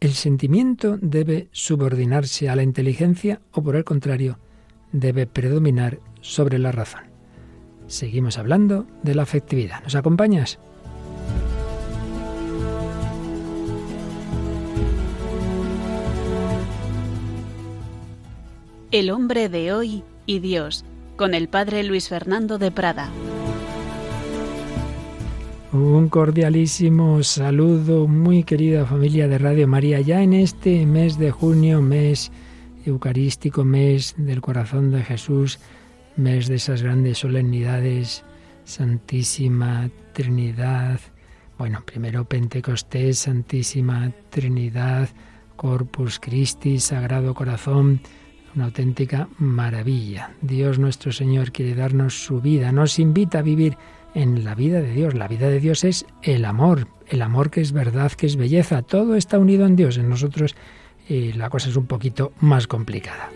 ¿El sentimiento debe subordinarse a la inteligencia o por el contrario debe predominar sobre la razón? Seguimos hablando de la afectividad. ¿Nos acompañas? El hombre de hoy y Dios, con el padre Luis Fernando de Prada. Un cordialísimo saludo, muy querida familia de Radio María, ya en este mes de junio, mes eucarístico, mes del corazón de Jesús, mes de esas grandes solemnidades, Santísima Trinidad, bueno, primero Pentecostés, Santísima Trinidad, Corpus Christi, Sagrado Corazón, una auténtica maravilla. Dios nuestro Señor quiere darnos su vida, nos invita a vivir en la vida de Dios. La vida de Dios es el amor, el amor que es verdad, que es belleza. Todo está unido en Dios. En nosotros eh, la cosa es un poquito más complicada.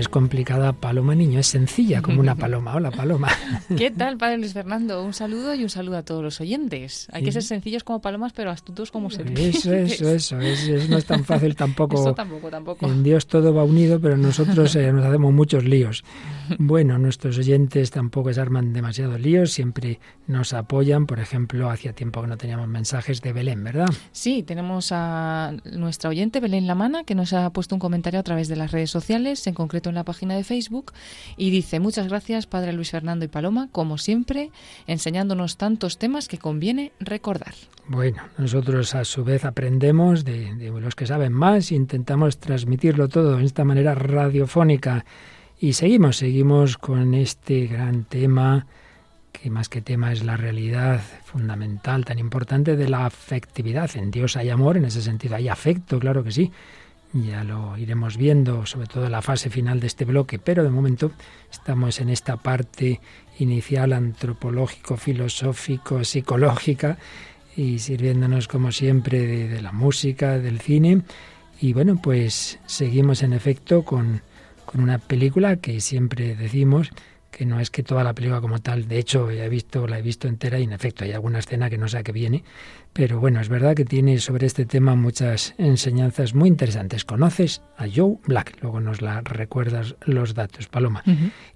Es complicada Paloma Niño, es sencilla como una paloma. Hola Paloma. ¿Qué tal, Padre Luis Fernando? Un saludo y un saludo a todos los oyentes. Hay que ser sencillos como palomas, pero astutos como serpientes. Eso, eso, eso. no es tan fácil tampoco. Eso tampoco, tampoco. En Dios todo va unido, pero nosotros eh, nos hacemos muchos líos. Bueno, nuestros oyentes tampoco se arman demasiado líos, siempre nos apoyan. Por ejemplo, hacía tiempo que no teníamos mensajes de Belén, ¿verdad? Sí, tenemos a nuestra oyente Belén Lamana, que nos ha puesto un comentario a través de las redes sociales, en concreto en la página de Facebook y dice, muchas gracias Padre Luis Fernando y Paloma, como siempre, enseñándonos tantos temas que conviene recordar. Bueno, nosotros a su vez aprendemos de, los que saben más e intentamos transmitirlo todo en esta manera radiofónica. Y seguimos, seguimos con este gran tema, que más que tema es la realidad fundamental, tan importante de la afectividad. En Dios hay amor, en ese sentido hay afecto, claro que sí, ya lo iremos viendo, sobre todo en la fase final de este bloque, pero de momento estamos en esta parte inicial antropológico, filosófico, psicológica y sirviéndonos como siempre de, la música, del cine. Y bueno, pues seguimos en efecto con, con una película que siempre decimos que no es que toda la película como tal, de hecho he visto, la he visto entera y en efecto hay alguna escena que no sé a qué viene, pero bueno, es verdad que tiene sobre este tema muchas enseñanzas muy interesantes. Conoces a Joe Black, luego nos la recuerdas los datos, Paloma,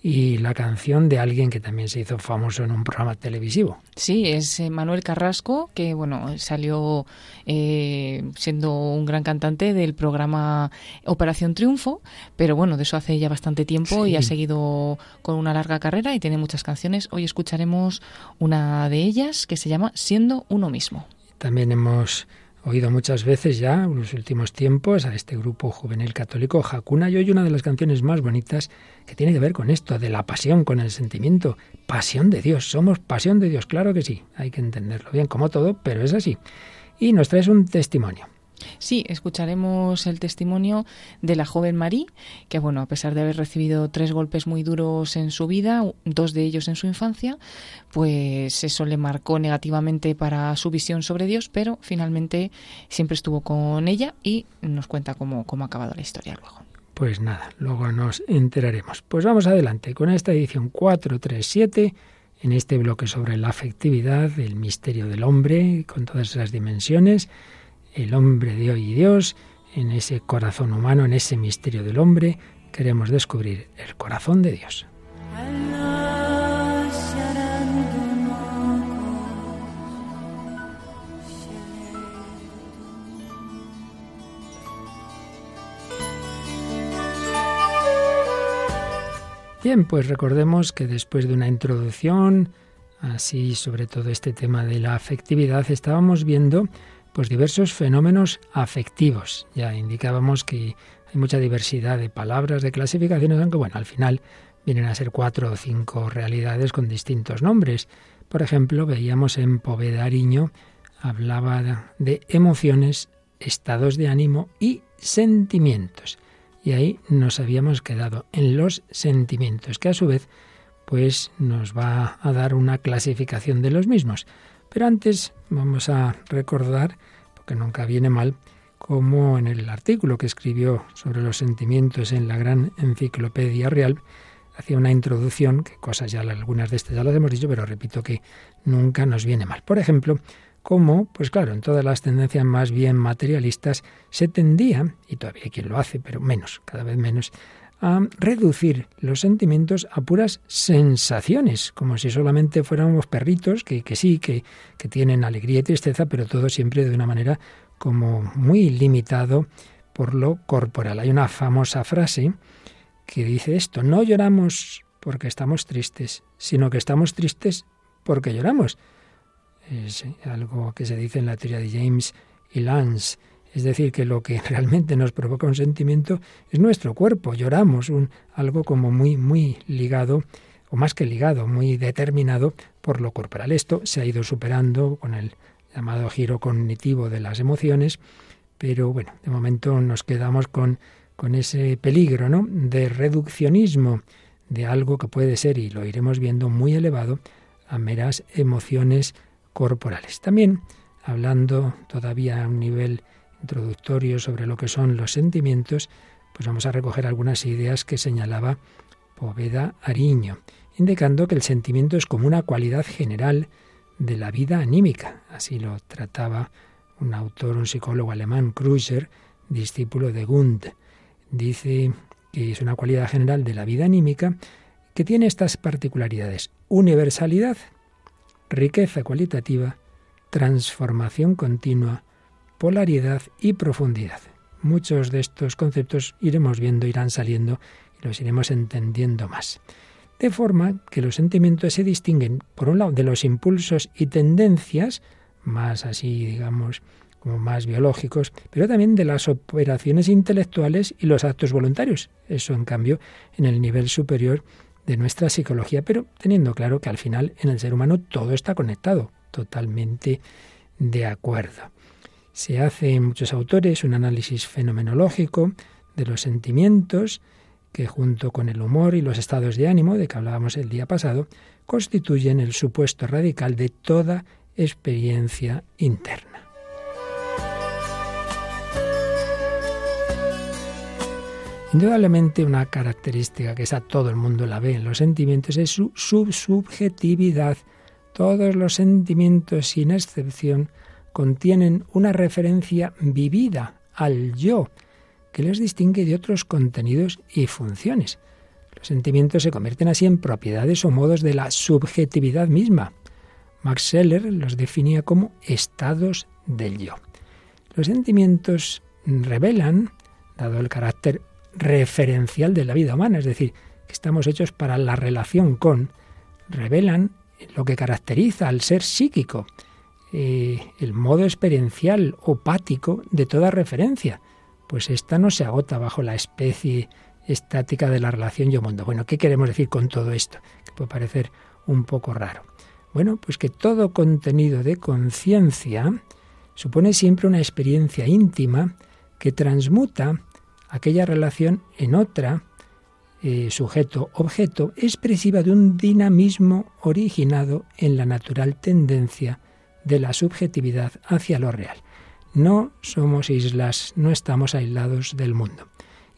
y la canción de alguien que también se hizo famoso en un programa televisivo. Sí, es eh, Manuel Carrasco, que bueno, salió eh, siendo un gran cantante del programa Operación Triunfo, pero bueno, de eso hace ya bastante tiempo y ha seguido con una larga carrera y tiene muchas canciones. Hoy escucharemos una de ellas que se llama Siendo uno mismo. También hemos oído muchas veces ya en los últimos tiempos a este grupo juvenil católico Hakuna y hoy una de las canciones más bonitas que tiene que ver con esto, de la pasión, con el sentimiento, pasión de Dios, somos pasión de Dios, claro que sí, hay que entenderlo bien como todo, pero es así. Y nos traes un testimonio. Sí, escucharemos el testimonio de la joven Marie, que bueno, a pesar de haber recibido tres golpes muy duros en su vida, dos de ellos en su infancia, pues eso le marcó negativamente para su visión sobre Dios, pero finalmente siempre estuvo con ella y nos cuenta cómo, cómo ha acabado la historia luego. Pues nada, luego nos enteraremos. Pues vamos adelante con esta edición 437 en este bloque sobre la afectividad, el misterio del hombre, con todas esas dimensiones el hombre de hoy y Dios, en ese corazón humano, en ese misterio del hombre, queremos descubrir el corazón de Dios. Bien, pues recordemos que después de una introducción, así sobre todo este tema de la afectividad, estábamos viendo pues diversos fenómenos afectivos. Ya indicábamos que hay mucha diversidad de palabras, de clasificaciones, aunque bueno, al final vienen a ser cuatro o cinco realidades con distintos nombres. Por ejemplo, veíamos en Povedariño, hablaba de emociones, estados de ánimo y sentimientos. Y ahí nos habíamos quedado en los sentimientos, que a su vez pues nos va a dar una clasificación de los mismos. Pero antes vamos a recordar, porque nunca viene mal, como en el artículo que escribió sobre los sentimientos en la gran enciclopedia real, hacía una introducción, que cosas ya algunas de estas ya las hemos dicho, pero repito que nunca nos viene mal. Por ejemplo, cómo, pues claro, en todas las tendencias más bien materialistas se tendía, y todavía hay quien lo hace, pero menos, cada vez menos, a reducir los sentimientos a puras sensaciones, como si solamente fuéramos perritos que, que sí, que, que tienen alegría y tristeza, pero todo siempre de una manera como muy limitado por lo corporal. Hay una famosa frase que dice esto, no lloramos porque estamos tristes, sino que estamos tristes porque lloramos es algo que se dice en la teoría de James y Lance. Es decir, que lo que realmente nos provoca un sentimiento es nuestro cuerpo. Lloramos, algo como muy, muy ligado, o más que ligado, muy determinado por lo corporal. Esto se ha ido superando con el llamado giro cognitivo de las emociones, pero bueno, de momento nos quedamos con, con ese peligro ¿no? de reduccionismo de algo que puede ser, y lo iremos viendo, muy elevado a meras emociones corporales. También, hablando todavía a un nivel introductorio sobre lo que son los sentimientos, pues vamos a recoger algunas ideas que señalaba Poveda Ariño, indicando que el sentimiento es como una cualidad general de la vida anímica. Así lo trataba un autor, un psicólogo alemán, Kruscher, discípulo de Gund. Dice que es una cualidad general de la vida anímica que tiene estas particularidades. Universalidad, riqueza cualitativa, transformación continua, polaridad y profundidad. Muchos de estos conceptos iremos viendo, irán saliendo y los iremos entendiendo más. De forma que los sentimientos se distinguen, por un lado, de los impulsos y tendencias, más así, digamos, como más biológicos, pero también de las operaciones intelectuales y los actos voluntarios. Eso, en cambio, en el nivel superior de nuestra psicología, pero teniendo claro que al final en el ser humano todo está conectado, totalmente de acuerdo. Se hace en muchos autores un análisis fenomenológico de los sentimientos que junto con el humor y los estados de ánimo de que hablábamos el día pasado, constituyen el supuesto radical de toda experiencia interna. Indudablemente una característica que esa todo el mundo la ve en los sentimientos es su subjetividad. Todos los sentimientos, sin excepción, contienen una referencia vivida al yo, que les distingue de otros contenidos y funciones. Los sentimientos se convierten así en propiedades o modos de la subjetividad misma. Max Scheller los definía como estados del yo. Los sentimientos revelan, dado el carácter referencial de la vida humana, es decir, que estamos hechos para la relación con, revelan lo que caracteriza al ser psíquico, eh, el modo experiencial o pático de toda referencia, pues esta no se agota bajo la especie estática de la relación yo-mundo. Bueno, ¿qué queremos decir con todo esto? Que puede parecer un poco raro. Bueno, pues que todo contenido de conciencia supone siempre una experiencia íntima que transmuta aquella relación en otra, eh, sujeto-objeto, expresiva de un dinamismo originado en la natural tendencia de la subjetividad hacia lo real. No somos islas, no estamos aislados del mundo.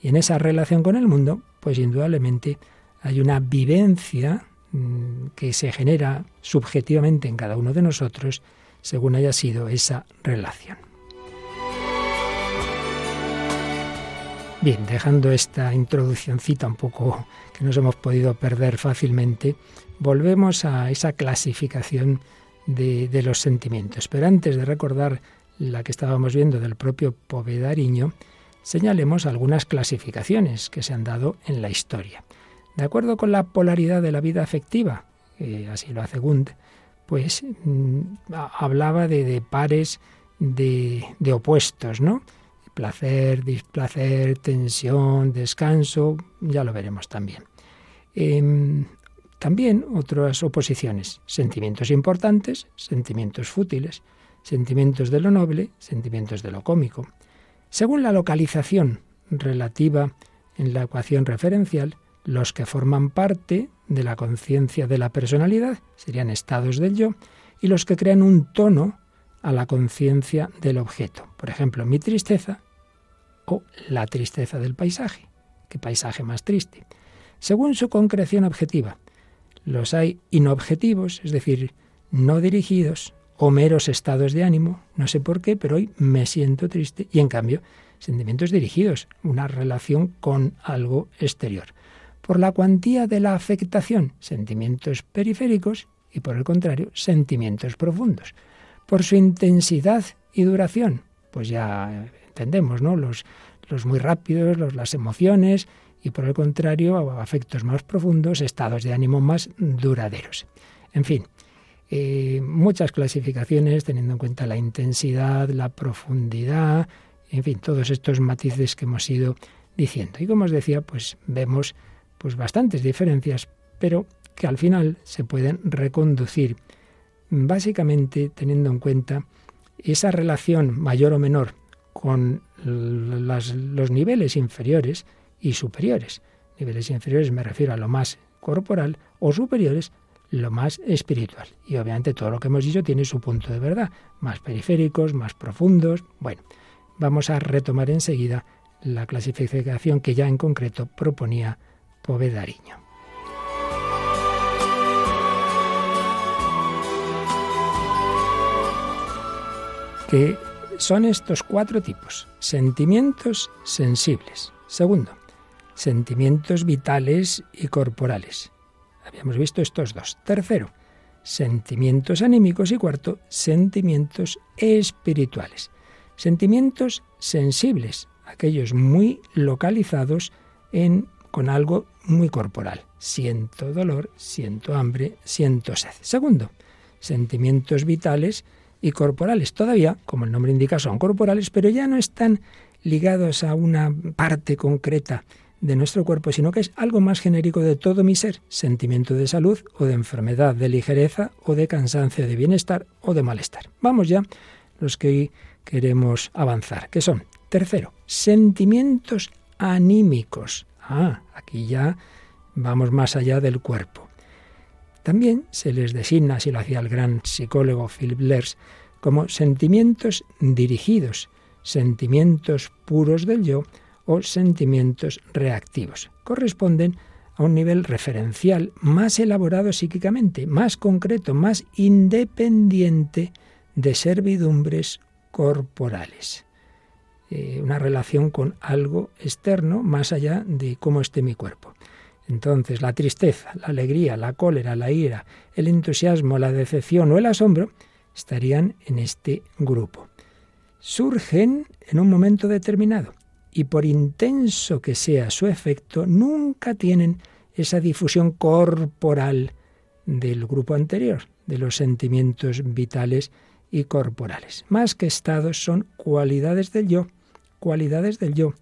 Y en esa relación con el mundo, pues indudablemente hay una vivencia mm, que se genera subjetivamente en cada uno de nosotros según haya sido esa relación. Bien, dejando esta introduccióncita un poco que nos hemos podido perder fácilmente, volvemos a esa clasificación de, los sentimientos. Pero antes de recordar la que estábamos viendo del propio Povedariño, señalemos algunas clasificaciones que se han dado en la historia. De acuerdo con la polaridad de la vida afectiva, así lo hace Gund, pues mm, hablaba de, pares de, de opuestos, ¿no? placer, displacer, tensión, descanso, ya lo veremos también. Em, también otras oposiciones, sentimientos importantes, sentimientos fútiles, sentimientos de lo noble, sentimientos de lo cómico. Según la localización relativa en la ecuación referencial, los que forman parte de la conciencia de la personalidad serían estados del yo y los que crean un tono a la conciencia del objeto. Por ejemplo, mi tristeza o la tristeza del paisaje. ¿Qué paisaje más triste? según su concreción objetiva. Los hay inobjetivos, es decir, no dirigidos, o meros estados de ánimo, no sé por qué, pero hoy me siento triste, y en cambio, sentimientos dirigidos, una relación con algo exterior. Por la cuantía de la afectación, sentimientos periféricos y por el contrario, sentimientos profundos. Por su intensidad y duración, pues ya entendemos, ¿no? Los, los muy rápidos, los, las emociones y por el contrario, afectos más profundos, estados de ánimo más duraderos. En fin, eh, muchas clasificaciones teniendo en cuenta la intensidad, la profundidad, en fin, todos estos matices que hemos ido diciendo. Y como os decía, pues vemos pues bastantes diferencias, pero que al final se pueden reconducir básicamente teniendo en cuenta esa relación mayor o menor con los niveles inferiores y superiores. Niveles inferiores me refiero a lo más corporal o superiores lo más espiritual. Y obviamente todo lo que hemos dicho tiene su punto de verdad, más periféricos, más profundos. Bueno, vamos a retomar enseguida la clasificación que ya en concreto proponía Povedariño. Que son estos cuatro tipos. Sentimientos sensibles. Segundo, sentimientos vitales y corporales. Habíamos visto estos dos. Tercero, sentimientos anímicos y cuarto, sentimientos espirituales. Sentimientos sensibles, aquellos muy localizados en con algo muy corporal. Siento dolor, siento hambre, siento sed. Segundo, sentimientos vitales y corporales. Todavía, como el nombre indica, son corporales, pero ya no están ligados a una parte concreta de nuestro cuerpo, sino que es algo más genérico de todo mi ser, sentimiento de salud o de enfermedad, de ligereza o de cansancio, de bienestar o de malestar. Vamos ya, los que hoy queremos avanzar, que son, tercero, sentimientos anímicos. Ah, aquí ya vamos más allá del cuerpo. También se les designa, así lo hacía el gran psicólogo Philip Lers, como sentimientos dirigidos, sentimientos puros del yo o sentimientos reactivos. Corresponden a un nivel referencial más elaborado psíquicamente, más concreto, más independiente de servidumbres corporales. Eh, una relación con algo externo más allá de cómo esté mi cuerpo. Entonces, la tristeza, la alegría, la cólera, la ira, el entusiasmo, la decepción o el asombro estarían en este grupo. Surgen en un momento determinado y por intenso que sea su efecto, nunca tienen esa difusión corporal del grupo anterior, de los sentimientos vitales y corporales. Más que estados son cualidades del yo, cualidades del yo,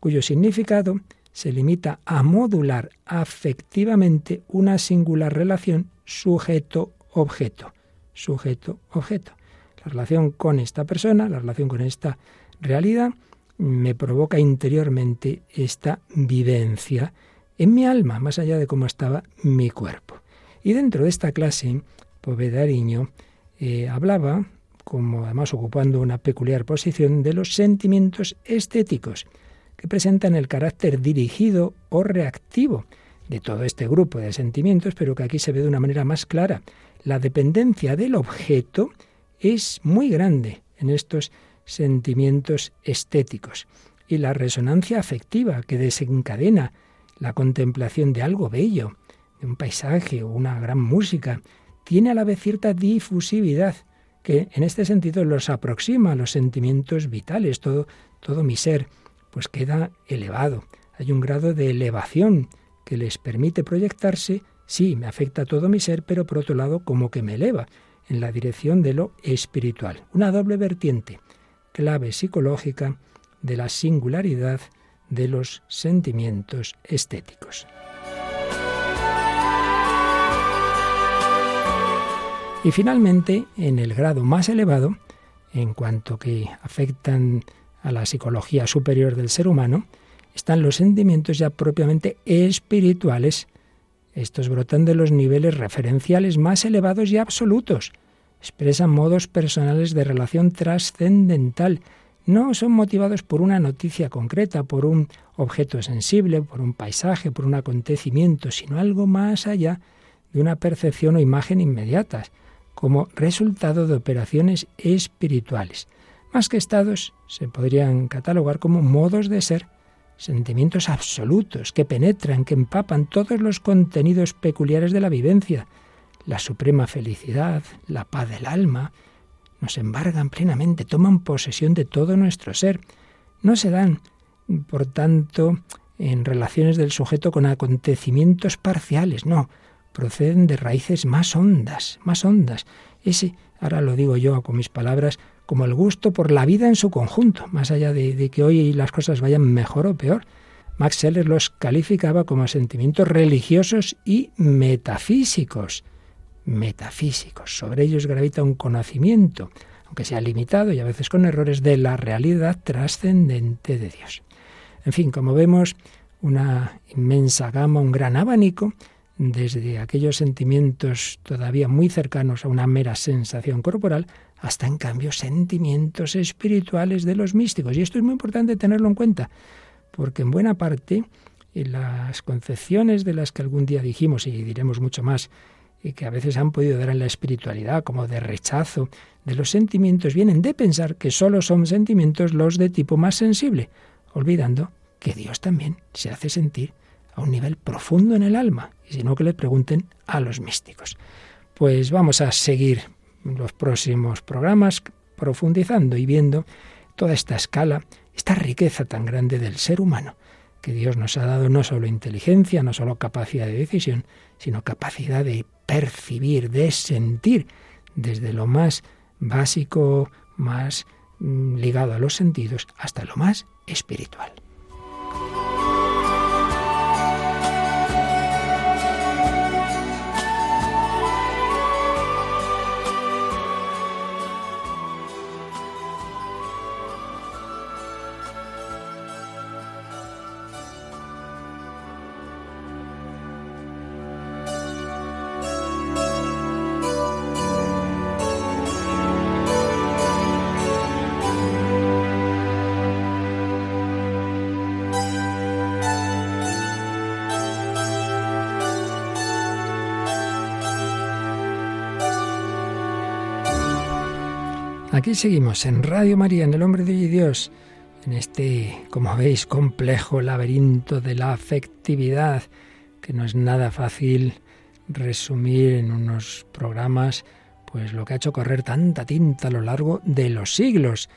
cuyo significado se limita a modular afectivamente una singular relación sujeto-objeto. Sujeto-objeto. La relación con esta persona, la relación con esta realidad, me provoca interiormente esta vivencia en mi alma, más allá de cómo estaba mi cuerpo. Y dentro de esta clase, Povedariño eh, hablaba, como además ocupando una peculiar posición, de los sentimientos estéticos que presentan el carácter dirigido o reactivo de todo este grupo de sentimientos, pero que aquí se ve de una manera más clara. La dependencia del objeto es muy grande en estos sentimientos estéticos y la resonancia afectiva que desencadena la contemplación de algo bello, de un paisaje o una gran música, tiene a la vez cierta difusividad que en este sentido los aproxima a los sentimientos vitales, todo, todo mi ser pues queda elevado. Hay un grado de elevación que les permite proyectarse, sí, me afecta todo mi ser, pero por otro lado como que me eleva en la dirección de lo espiritual. Una doble vertiente, clave psicológica de la singularidad de los sentimientos estéticos. Y finalmente, en el grado más elevado, en cuanto que afectan a la psicología superior del ser humano, están los sentimientos ya propiamente espirituales. Estos brotan de los niveles referenciales más elevados y absolutos. Expresan modos personales de relación trascendental, no son motivados por una noticia concreta, por un objeto sensible, por un paisaje, por un acontecimiento, sino algo más allá de una percepción o imagen inmediatas, como resultado de operaciones espirituales. Más que estados, se podrían catalogar como modos de ser, sentimientos absolutos que penetran, que empapan todos los contenidos peculiares de la vivencia, la suprema felicidad, la paz del alma, nos embargan plenamente, toman posesión de todo nuestro ser. No se dan, por tanto, en relaciones del sujeto con acontecimientos parciales, no, proceden de raíces más hondas, más hondas. Ese, ahora lo digo yo con mis palabras, como el gusto por la vida en su conjunto, más allá de, de que hoy las cosas vayan mejor o peor. Max Seller los calificaba como sentimientos religiosos y metafísicos. Metafísicos. Sobre ellos gravita un conocimiento, aunque sea limitado y a veces con errores, de la realidad trascendente de Dios. En fin, como vemos, una inmensa gama, un gran abanico desde aquellos sentimientos todavía muy cercanos a una mera sensación corporal hasta en cambio sentimientos espirituales de los místicos. Y esto es muy importante tenerlo en cuenta, porque en buena parte las concepciones de las que algún día dijimos y diremos mucho más, y que a veces han podido dar en la espiritualidad como de rechazo de los sentimientos, vienen de pensar que solo son sentimientos los de tipo más sensible, olvidando que Dios también se hace sentir a un nivel profundo en el alma, y si no que le pregunten a los místicos. Pues vamos a seguir los próximos programas profundizando y viendo toda esta escala, esta riqueza tan grande del ser humano, que Dios nos ha dado no solo inteligencia, no solo capacidad de decisión, sino capacidad de percibir, de sentir desde lo más básico, más mm, ligado a los sentidos, hasta lo más espiritual. Aquí seguimos en Radio María, en El Hombre de Dios, en este, como veis, complejo laberinto de la afectividad, que no es nada fácil resumir en unos programas, pues lo que ha hecho correr tanta tinta a lo largo de los siglos.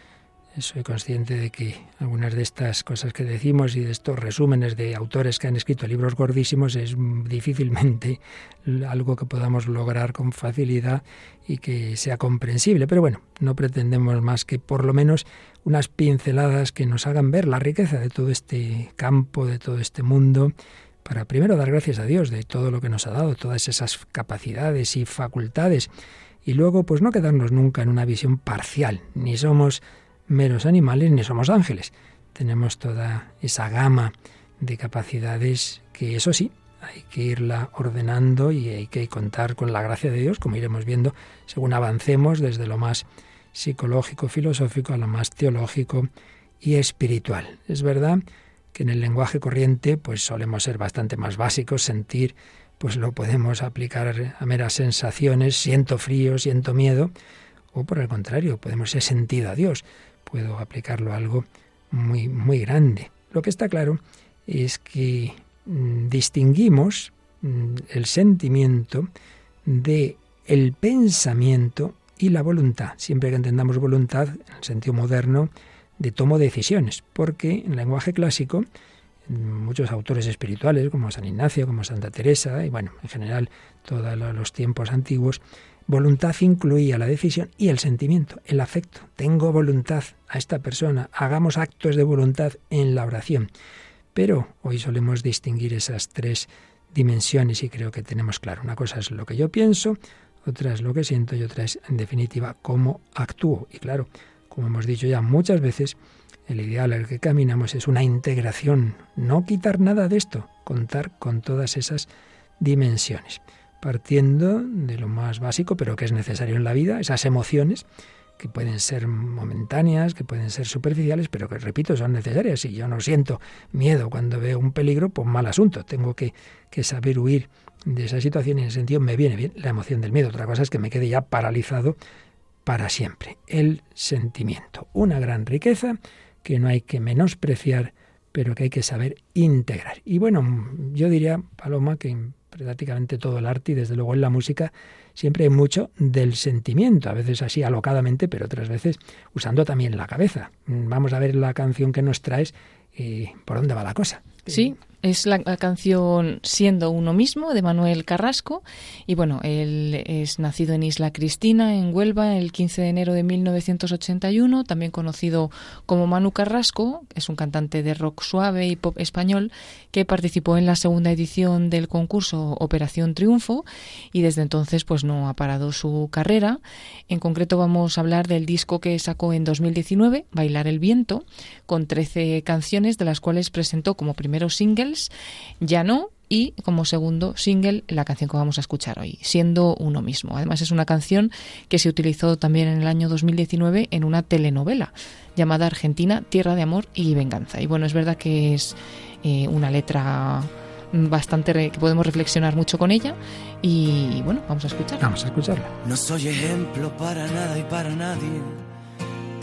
Soy consciente de que algunas de estas cosas que decimos y de estos resúmenes de autores que han escrito libros gordísimos es difícilmente algo que podamos lograr con facilidad y que sea comprensible. Pero bueno, no pretendemos más que por lo menos unas pinceladas que nos hagan ver la riqueza de todo este campo, de todo este mundo, para primero dar gracias a Dios de todo lo que nos ha dado, todas esas capacidades y facultades, y luego pues no quedarnos nunca en una visión parcial, ni somos meros animales ni somos ángeles. Tenemos toda esa gama de capacidades que eso sí, hay que irla ordenando y hay que contar con la gracia de Dios, como iremos viendo según avancemos desde lo más psicológico, filosófico a lo más teológico y espiritual. Es verdad que en el lenguaje corriente pues solemos ser bastante más básicos, sentir pues lo podemos aplicar a meras sensaciones, siento frío, siento miedo, o por el contrario, podemos ser sentido a Dios puedo aplicarlo a algo muy, muy grande. Lo que está claro es que mm, distinguimos mm, el sentimiento de el pensamiento y la voluntad, siempre que entendamos voluntad en el sentido moderno de tomo de decisiones, porque en lenguaje clásico muchos autores espirituales como San Ignacio, como Santa Teresa y bueno, en general todos los tiempos antiguos Voluntad incluía la decisión y el sentimiento, el afecto. Tengo voluntad a esta persona, hagamos actos de voluntad en la oración. Pero hoy solemos distinguir esas tres dimensiones y creo que tenemos claro. Una cosa es lo que yo pienso, otra es lo que siento y otra es, en definitiva, cómo actúo. Y claro, como hemos dicho ya muchas veces, el ideal al que caminamos es una integración, no quitar nada de esto, contar con todas esas dimensiones partiendo de lo más básico, pero que es necesario en la vida, esas emociones que pueden ser momentáneas, que pueden ser superficiales, pero que, repito, son necesarias. Si yo no siento miedo cuando veo un peligro, pues mal asunto. Tengo que, saber huir de esa situación y en ese sentido me viene bien la emoción del miedo. Otra cosa es que me quede ya paralizado para siempre. El sentimiento, una gran riqueza que no hay que menospreciar, pero que hay que saber integrar. Y bueno, yo diría, Paloma, que prácticamente todo el arte y desde luego en la música siempre hay mucho del sentimiento, a veces así alocadamente, pero otras veces usando también la cabeza. Vamos a ver la canción que nos traes y por dónde va la cosa. Sí, es la, canción Siendo uno mismo de Manuel Carrasco y bueno, él es nacido en Isla Cristina, en Huelva, el 15 de enero de 1981, también conocido como Manu Carrasco, es un cantante de rock suave y pop español que participó en la segunda edición del concurso Operación Triunfo y desde entonces pues no ha parado su carrera. En concreto vamos a hablar del disco que sacó en 2019, Bailar el viento, con 13 canciones de las cuales presentó como primero single ya no, y como segundo single la canción que vamos a escuchar hoy, siendo uno mismo. Además es una canción que se utilizó también en el año 2019 en una telenovela llamada Argentina, Tierra de Amor y Venganza. Y bueno, es verdad que es eh, una letra bastante que podemos reflexionar mucho con ella y bueno, vamos a escucharla. Vamos a escucharla. No soy ejemplo para nada y para nadie.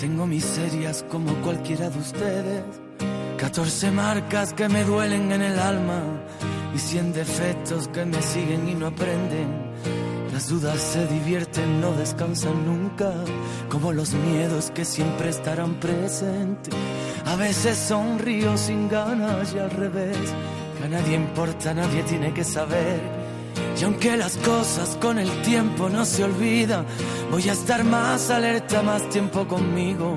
Tengo miserias como cualquiera de ustedes 14 marcas que me duelen en el alma y 100 defectos que me siguen y no aprenden. Las dudas se divierten, no descansan nunca, como los miedos que siempre estarán presentes. A veces sonrío sin ganas y al revés, que a nadie importa, nadie tiene que saber. Y aunque las cosas con el tiempo no se olvidan, voy a estar más alerta, más tiempo conmigo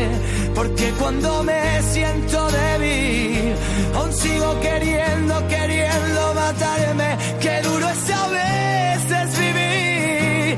porque cuando me siento débil, aún sigo queriendo, queriendo matarme. Qué duro es a veces vivir,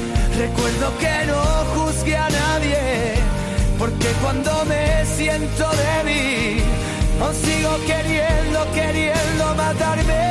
Recuerdo que no juzgué a nadie. Porque cuando me siento débil, aún sigo queriendo, queriendo matarme.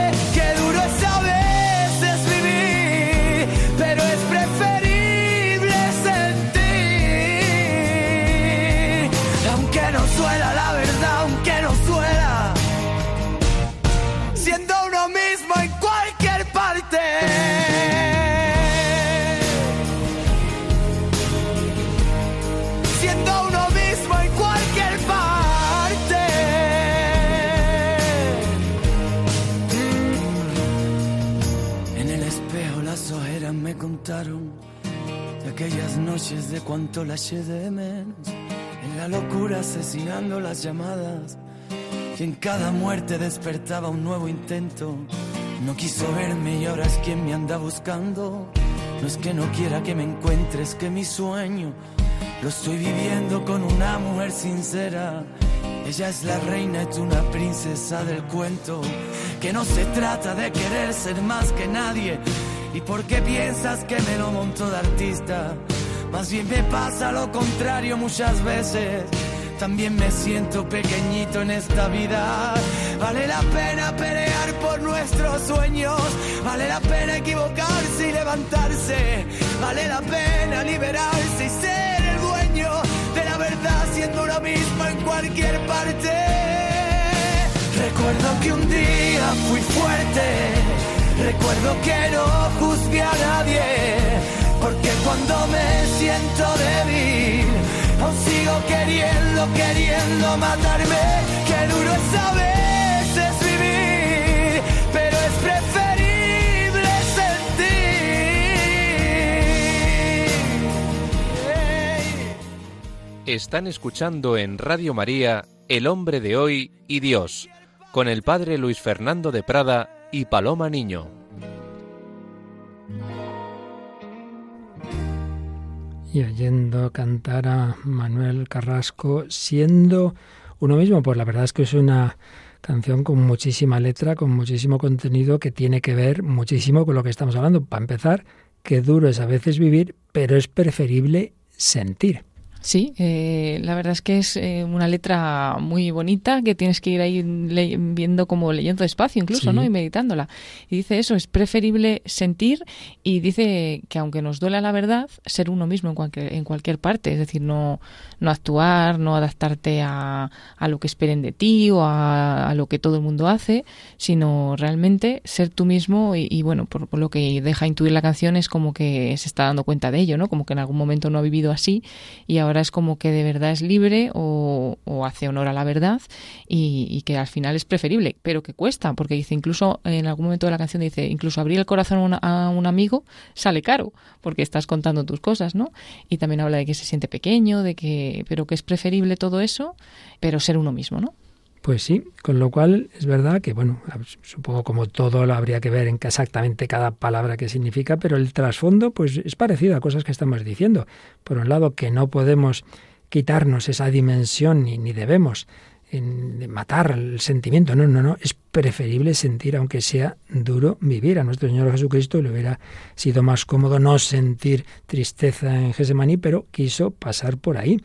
De aquellas noches de cuánto la eché de menos. En la locura asesinando las llamadas. y en cada muerte despertaba un nuevo intento. No quiso verme y ahora es quien me anda buscando. No es que no quiera que me encuentres, que mi sueño lo estoy viviendo con una mujer sincera. Ella es la reina, es una princesa del cuento. Que no se trata de querer ser más que nadie. ¿Y por qué piensas que me lo monto de artista? Más bien me pasa lo contrario muchas veces. También me siento pequeñito en esta vida. Vale la pena pelear por nuestros sueños. Vale la pena equivocarse y levantarse. Vale la pena liberarse y ser el dueño de la verdad siendo uno mismo en cualquier parte. Recuerdo que un día fui fuerte. Recuerdo que no juzgué a nadie. Porque cuando me siento débil Aún sigo queriendo, queriendo matarme. Qué duro es a veces vivir, pero es preferible sentir. Están escuchando en Radio María El hombre de hoy y Dios, con el padre Luis Fernando de Prada y Paloma Niño. y oyendo cantar a Manuel Carrasco siendo uno mismo, pues la verdad es que es una canción con muchísima letra, con muchísimo contenido que tiene que ver muchísimo con lo que estamos hablando. Para empezar, qué duro es a veces vivir, pero es preferible sentir. Sí, eh, la verdad es que es eh, una letra muy bonita que tienes que ir ahí viendo como leyendo despacio incluso, ¿no? Y meditándola. Y dice eso, es preferible sentir y dice que aunque nos duela la verdad, ser uno mismo en cualquier, en cualquier parte, es decir, no, no actuar, no adaptarte a, a lo que esperen de ti o a, lo que todo el mundo hace, sino realmente ser tú mismo y, bueno, por, por, lo que deja intuir la canción es como que se está dando cuenta de ello, ¿no? Como que en algún momento no ha vivido así y ahora ahora es como que de verdad es libre o, hace honor a la verdad y, que al final es preferible, pero que cuesta, porque dice incluso en algún momento de la canción dice, incluso abrir el corazón a, un amigo sale caro, porque estás contando tus cosas, ¿no? Y también habla de que se siente pequeño, de que, pero que es preferible todo eso, pero ser uno mismo, ¿no? Pues sí, con lo cual es verdad que, bueno, supongo como todo lo habría que ver en exactamente cada palabra que significa, pero el trasfondo pues es parecido a cosas que estamos diciendo. Por un lado, que no podemos quitarnos esa dimensión ni, ni debemos en, matar el sentimiento. No, no, no. Es preferible sentir, aunque sea duro, vivir. A nuestro Señor Jesucristo le hubiera sido más cómodo no sentir tristeza en Gesemaní, pero quiso pasar por ahí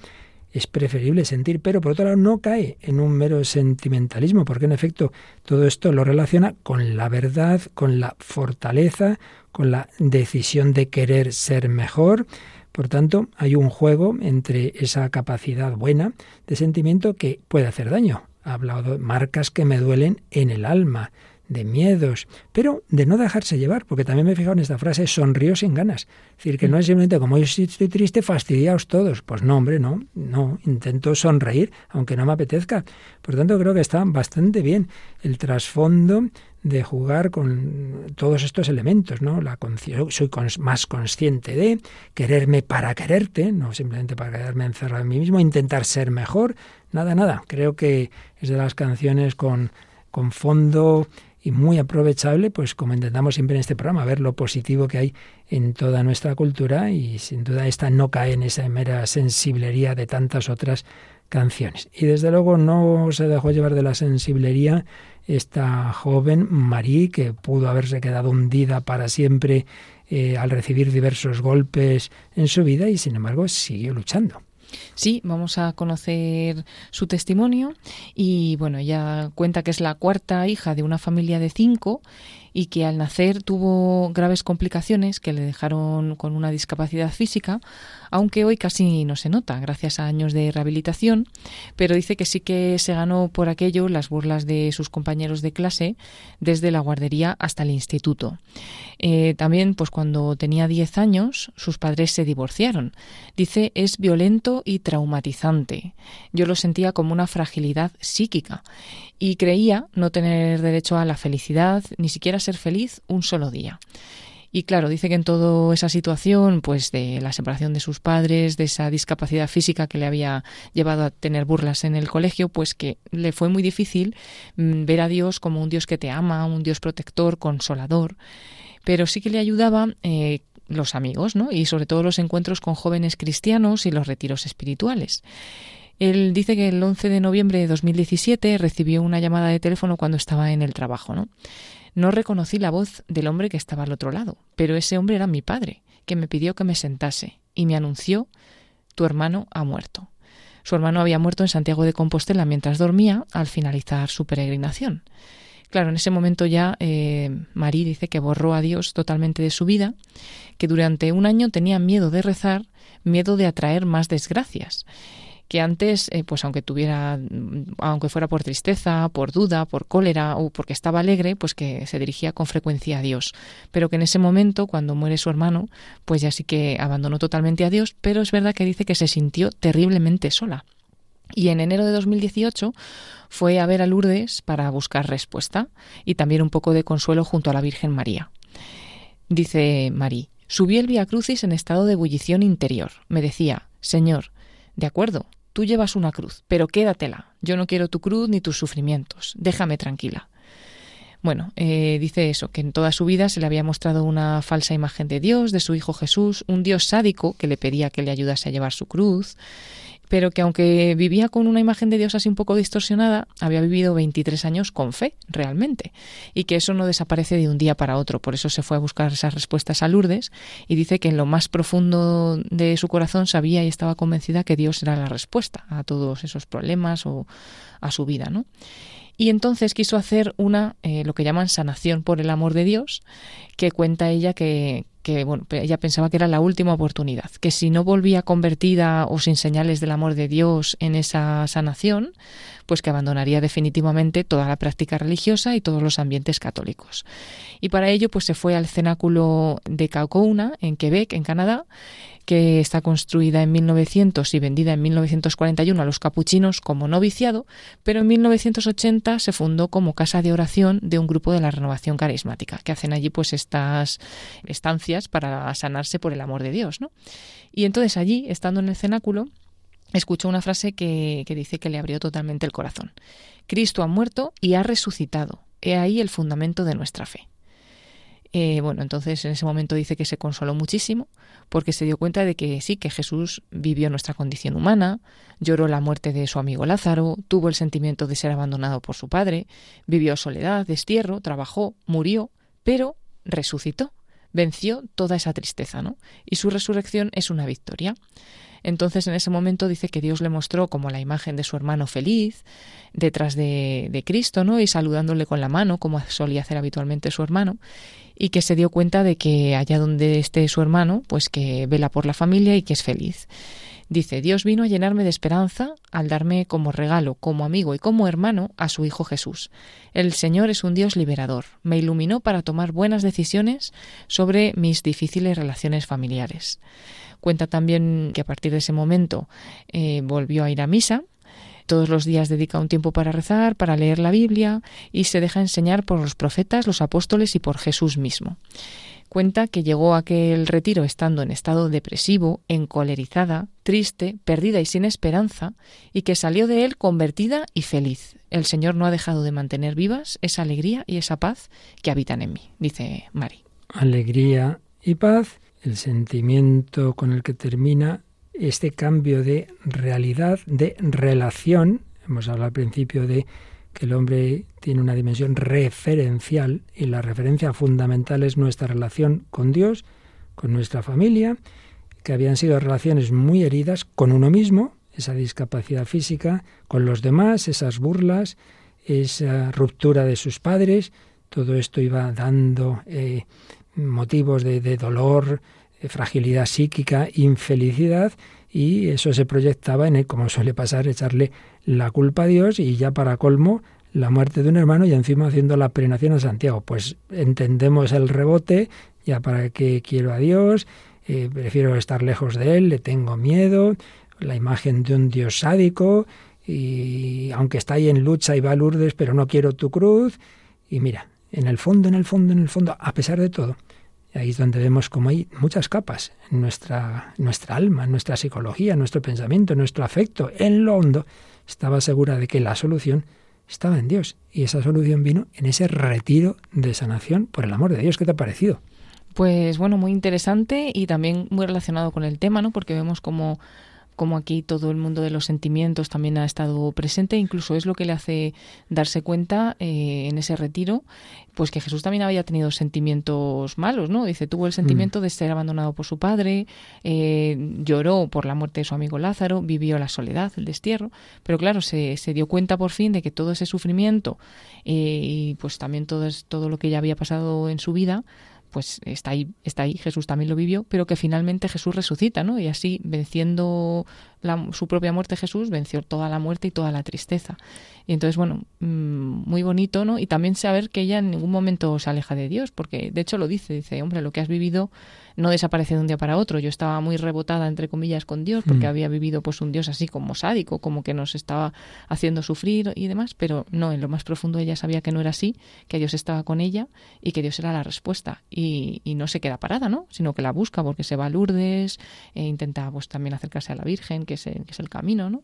es preferible sentir, pero por otro lado no cae en un mero sentimentalismo, porque en efecto todo esto lo relaciona con la verdad, con la fortaleza, con la decisión de querer ser mejor. Por tanto, hay un juego entre esa capacidad buena de sentimiento que puede hacer daño. Ha hablado de marcas que me duelen en el alma, de miedos, pero de no dejarse llevar, porque también me he fijado en esta frase, sonrío sin ganas. Es decir, que no es simplemente como yo estoy triste, fastidiaos todos. Pues no, hombre, no, no, intento sonreír, aunque no me apetezca. Por tanto, creo que está bastante bien el trasfondo de jugar con todos estos elementos, ¿no? La soy más consciente de quererme para quererte, no simplemente para quedarme encerrado en mí mismo, intentar ser mejor, nada, nada. Creo que es de las canciones con, con fondo y muy aprovechable, pues como intentamos siempre en este programa, ver lo positivo que hay en toda nuestra cultura y sin duda esta no cae en esa mera sensiblería de tantas otras canciones. Y desde luego no se dejó llevar de la sensiblería esta joven Marie que pudo haberse quedado hundida para siempre eh, al recibir diversos golpes en su vida y sin embargo siguió luchando. Sí, vamos a conocer su testimonio y bueno, ella cuenta que es la cuarta hija de una familia de cinco y que al nacer tuvo graves complicaciones que le dejaron con una discapacidad física, aunque hoy casi no se nota gracias a años de rehabilitación, pero dice que sí que se ganó por aquello las burlas de sus compañeros de clase desde la guardería hasta el instituto. Eh, también, pues cuando tenía 10 años, sus padres se divorciaron. Dice, es violento y traumatizante. Yo lo sentía como una fragilidad psíquica y creía no tener derecho a la felicidad, ni siquiera ser feliz un solo día. Y claro, dice que en toda esa situación, pues de la separación de sus padres, de esa discapacidad física que le había llevado a tener burlas en el colegio, pues que le fue muy difícil mm, ver a Dios como un Dios que te ama, un Dios protector, consolador. Pero sí que le ayudaba eh, los amigos, ¿no? Y sobre todo los encuentros con jóvenes cristianos y los retiros espirituales. Él dice que el 11 de noviembre de 2017 recibió una llamada de teléfono cuando estaba en el trabajo, ¿no? No reconocí la voz del hombre que estaba al otro lado, pero ese hombre era mi padre, que me pidió que me sentase y me anunció tu hermano ha muerto. Su hermano había muerto en Santiago de Compostela mientras dormía al finalizar su peregrinación. Claro, en ese momento ya eh, Marí dice que borró a Dios totalmente de su vida, que durante un año tenía miedo de rezar, miedo de atraer más desgracias que antes, eh, pues aunque tuviera, aunque fuera por tristeza, por duda, por cólera o porque estaba alegre, pues que se dirigía con frecuencia a Dios. Pero que en ese momento, cuando muere su hermano, pues ya sí que abandonó totalmente a Dios, pero es verdad que dice que se sintió terriblemente sola. Y en enero de 2018 fue a ver a Lourdes para buscar respuesta y también un poco de consuelo junto a la Virgen María. Dice Marí, subí el Via Crucis en estado de ebullición interior. Me decía, Señor, de acuerdo, Tú llevas una cruz, pero quédatela. Yo no quiero tu cruz ni tus sufrimientos. Déjame tranquila. Bueno, eh, dice eso, que en toda su vida se le había mostrado una falsa imagen de Dios, de su Hijo Jesús, un Dios sádico que le pedía que le ayudase a llevar su cruz, pero que aunque vivía con una imagen de Dios así un poco distorsionada, había vivido 23 años con fe, realmente, y que eso no desaparece de un día para otro. Por eso se fue a buscar esas respuestas a Lourdes y dice que en lo más profundo de su corazón sabía y estaba convencida que Dios era la respuesta a todos esos problemas o a su vida, ¿no? Y entonces quiso hacer una, eh, lo que llaman sanación por el amor de Dios, que cuenta ella que, que bueno, ella pensaba que era la última oportunidad, que si no volvía convertida o sin señales del amor de Dios en esa sanación, pues que abandonaría definitivamente toda la práctica religiosa y todos los ambientes católicos. Y para ello pues se fue al cenáculo de Kaukouna en Quebec, en Canadá, que está construida en 1900 y vendida en 1941 a los capuchinos como noviciado, pero en 1980 se fundó como casa de oración de un grupo de la renovación carismática, que hacen allí pues estas estancias para sanarse por el amor de Dios, ¿no? Y entonces allí, estando en el cenáculo, escuchó una frase que, que dice que le abrió totalmente el corazón. Cristo ha muerto y ha resucitado. He ahí el fundamento de nuestra fe. Eh, bueno, entonces en ese momento dice que se consoló muchísimo porque se dio cuenta de que sí, que Jesús vivió nuestra condición humana, lloró la muerte de su amigo Lázaro, tuvo el sentimiento de ser abandonado por su padre, vivió soledad, destierro, trabajó, murió, pero resucitó, venció toda esa tristeza, ¿no? Y su resurrección es una victoria. Entonces en ese momento dice que Dios le mostró como la imagen de su hermano feliz detrás de, de Cristo, ¿no? Y saludándole con la mano, como solía hacer habitualmente su hermano, y que se dio cuenta de que allá donde esté su hermano, pues que vela por la familia y que es feliz. Dice, Dios vino a llenarme de esperanza al darme como regalo, como amigo y como hermano a su Hijo Jesús. El Señor es un Dios liberador. Me iluminó para tomar buenas decisiones sobre mis difíciles relaciones familiares. Cuenta también que a partir de ese momento eh, volvió a ir a misa. Todos los días dedica un tiempo para rezar, para leer la Biblia y se deja enseñar por los profetas, los apóstoles y por Jesús mismo. Cuenta que llegó a aquel retiro estando en estado depresivo, encolerizada, triste, perdida y sin esperanza, y que salió de él convertida y feliz. El Señor no ha dejado de mantener vivas esa alegría y esa paz que habitan en mí, dice Mari. Alegría y paz el sentimiento con el que termina este cambio de realidad, de relación. Hemos hablado al principio de que el hombre tiene una dimensión referencial y la referencia fundamental es nuestra relación con Dios, con nuestra familia, que habían sido relaciones muy heridas con uno mismo, esa discapacidad física, con los demás, esas burlas, esa ruptura de sus padres, todo esto iba dando eh, motivos de, dolor, fragilidad psíquica, infelicidad, y eso se proyectaba en, él, como suele pasar, echarle la culpa a Dios y ya para colmo la muerte de un hermano y encima haciendo la peregrinación a Santiago. Pues entendemos el rebote, ya para qué quiero a Dios, eh, prefiero estar lejos de Él, le tengo miedo, la imagen de un Dios sádico, y aunque está ahí en lucha y va a Lourdes, pero no quiero tu cruz, y mira, en el fondo, en el fondo, en el fondo, a pesar de todo, ahí es donde vemos como hay muchas capas en nuestra, nuestra alma, en nuestra psicología, en nuestro pensamiento, en nuestro afecto, en lo hondo. Estaba segura de que la solución estaba en Dios. Y esa solución vino en ese retiro de sanación por el amor de Dios. ¿Qué te ha parecido? Pues bueno, muy interesante y también muy relacionado con el tema, ¿no? Porque vemos como como aquí todo el mundo de los sentimientos también ha estado presente, incluso es lo que le hace darse cuenta eh, en ese retiro, pues que Jesús también había tenido sentimientos malos, ¿no? Dice, tuvo el mm. sentimiento de ser abandonado por su padre, eh, lloró por la muerte de su amigo Lázaro, vivió la soledad, el destierro, pero claro, se, se dio cuenta por fin de que todo ese sufrimiento eh, y pues también todo, todo lo que ya había pasado en su vida, pues está ahí, está ahí, Jesús también lo vivió, pero que finalmente Jesús resucita, ¿no? Y así, venciendo su propia muerte, Jesús venció toda la muerte y toda la tristeza. Y entonces, bueno, mm, muy bonito, ¿no? Y también saber que ella en ningún momento se aleja de Dios, porque de hecho lo dice, dice, hombre, lo que has vivido no desaparece de un día para otro. Yo estaba muy rebotada, entre comillas, con Dios, porque mm. había vivido pues un Dios así como sádico, como que nos estaba haciendo sufrir y demás, pero no, en lo más profundo ella sabía que no era así, que Dios estaba con ella y que Dios era la respuesta. Y, y no se queda parada, ¿no? Sino que la busca porque se va a Lourdes, e intenta pues también acercarse a la Virgen, que es el, que es el camino, ¿no?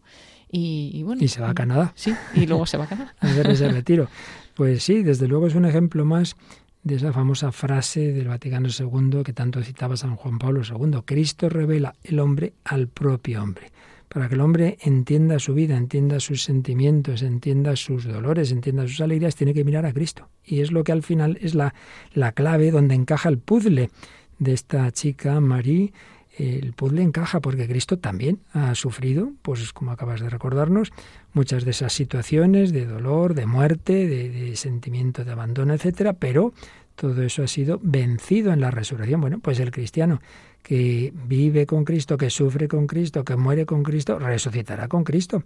Y, bueno. Y se va a Canadá. Sí, y luego se va a Canadá. a hacer ese retiro. Pues sí, desde luego es un ejemplo más de esa famosa frase del Vaticano II que tanto citaba San Juan Pablo II. Cristo revela el hombre al propio hombre. Para que el hombre entienda su vida, entienda sus sentimientos, entienda sus dolores, entienda sus alegrías, tiene que mirar a Cristo. Y es lo que al final es la, la clave donde encaja el puzzle de esta chica, Marie, el puzzle encaja porque Cristo también ha sufrido, pues como acabas de recordarnos, muchas de esas situaciones de dolor, de muerte, de, sentimiento de abandono, etcétera, pero todo eso ha sido vencido en la resurrección. Bueno, pues el cristiano que vive con Cristo, que sufre con Cristo, que muere con Cristo, resucitará con Cristo.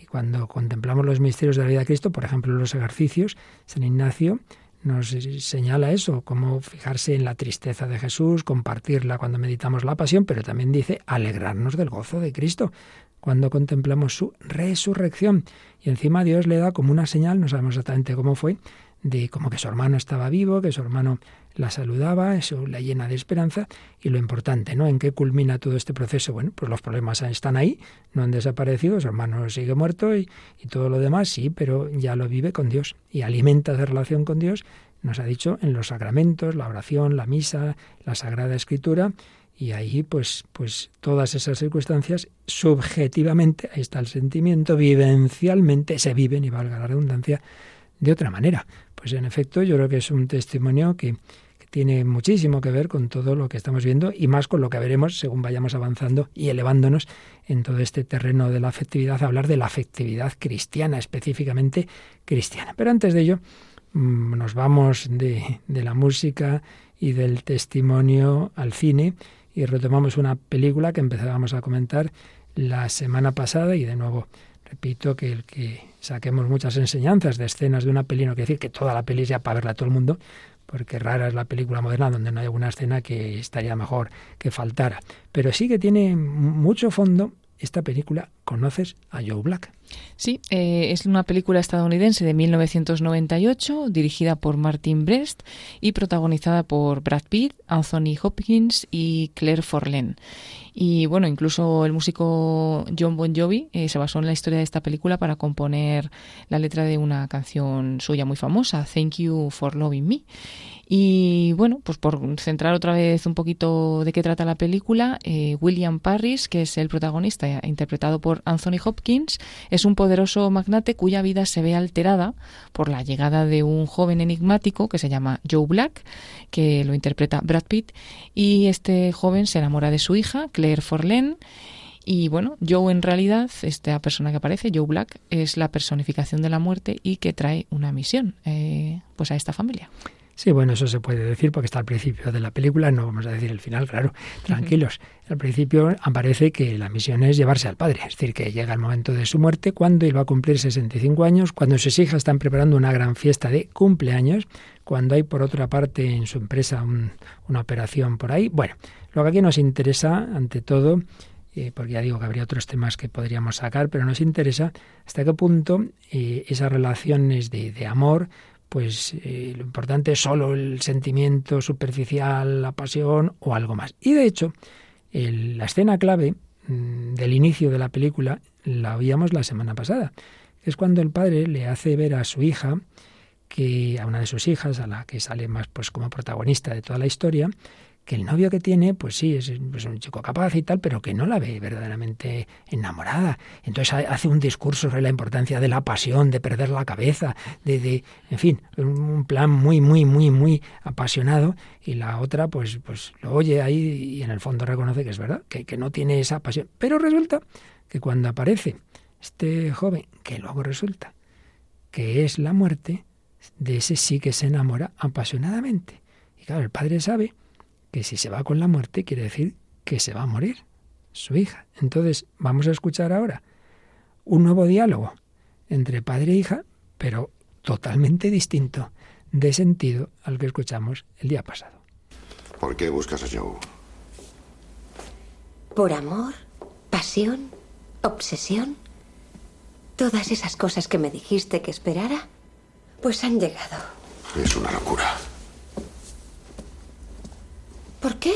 Y cuando contemplamos los misterios de la vida de Cristo, por ejemplo, los ejercicios, San Ignacio nos señala eso, cómo fijarse en la tristeza de Jesús, compartirla cuando meditamos la pasión, pero también dice alegrarnos del gozo de Cristo cuando contemplamos su resurrección. Y encima Dios le da como una señal, no sabemos exactamente cómo fue, de como que su hermano estaba vivo, que su hermano la saludaba, eso la llena de esperanza y lo importante, ¿no? ¿En qué culmina todo este proceso? Bueno, pues los problemas están ahí, no han desaparecido, su hermano sigue muerto y, y todo lo demás, sí, pero ya lo vive con Dios y alimenta esa relación con Dios, nos ha dicho, en los sacramentos, la oración, la misa, la Sagrada Escritura, y ahí pues pues todas esas circunstancias subjetivamente ahí está el sentimiento vivencialmente se viven y valga la redundancia de otra manera pues en efecto yo creo que es un testimonio que, tiene muchísimo que ver con todo lo que estamos viendo y más con lo que veremos según vayamos avanzando y elevándonos en todo este terreno de la afectividad, hablar de la afectividad cristiana, específicamente cristiana. Pero antes de ello, mm, nos vamos de, de la música y del testimonio al cine y retomamos una película que empezábamos a comentar la semana pasada y de nuevo repito que el que saquemos muchas enseñanzas de escenas de una peli, no quiere decir que toda la peli sea para verla todo el mundo, porque rara es la película moderna donde no hay alguna escena que estaría mejor que faltara. Pero sí que tiene mucho fondo esta película. ¿Conoces a Joe Black? Sí, eh, es una película estadounidense de 1998, dirigida por Martin Brest y protagonizada por Brad Pitt, Anthony Hopkins y Claire Forlén. Y bueno, incluso el músico John Bon Jovi eh, se basó en la historia de esta película para componer la letra de una canción suya muy famosa, Thank You for Loving Me. Y bueno, pues por centrar otra vez un poquito de qué trata la película, eh, William Parris, que es el protagonista, interpretado por Anthony Hopkins, es un poderoso magnate cuya vida se ve alterada por la llegada de un joven enigmático que se llama Joe Black, que lo interpreta Brad Pitt, y este joven se enamora de su hija, Claire Forlén, y bueno, Joe en realidad, esta persona que aparece, Joe Black, es la personificación de la muerte y que trae una misión eh, pues a esta familia. Sí, bueno, eso se puede decir porque está al principio de la película, no vamos a decir el final, claro, tranquilos. Al principio aparece que la misión es llevarse al padre, es decir, que llega el momento de su muerte, cuando él va a cumplir 65 años, cuando sus hijas están preparando una gran fiesta de cumpleaños, cuando hay por otra parte en su empresa una operación por ahí. Bueno, lo que aquí nos interesa, ante todo, eh, porque ya digo que habría otros temas que podríamos sacar, pero nos interesa hasta qué punto eh, esas relaciones de, de amor pues eh, lo importante es solo el sentimiento superficial, la pasión o algo más. Y de hecho, la escena clave mm, del inicio de la película la oíamos la semana pasada. Es cuando el padre le hace ver a su hija, que a una de sus hijas, a la que sale más pues como protagonista de toda la historia, que el novio que tiene, pues sí, es, un chico capaz y tal, pero que no la ve verdaderamente enamorada. Entonces hace un discurso sobre la importancia de la pasión, de perder la cabeza, de, de en fin, un plan muy, muy, muy, muy apasionado. Y la otra, pues, pues lo oye ahí y en el fondo reconoce que es verdad, que, que no tiene esa pasión. Pero resulta que cuando aparece este joven, que luego resulta que es la muerte, de ese sí que se enamora apasionadamente. Y claro, el padre sabe que si se va con la muerte quiere decir que se va a morir su hija. Entonces vamos a escuchar ahora un nuevo diálogo entre padre e hija, pero totalmente distinto de sentido al que escuchamos el día pasado. ¿Por qué buscas a Joe? Por amor, pasión, obsesión. Todas esas cosas que me dijiste que esperara, pues han llegado. Es una locura. ¿Por qué?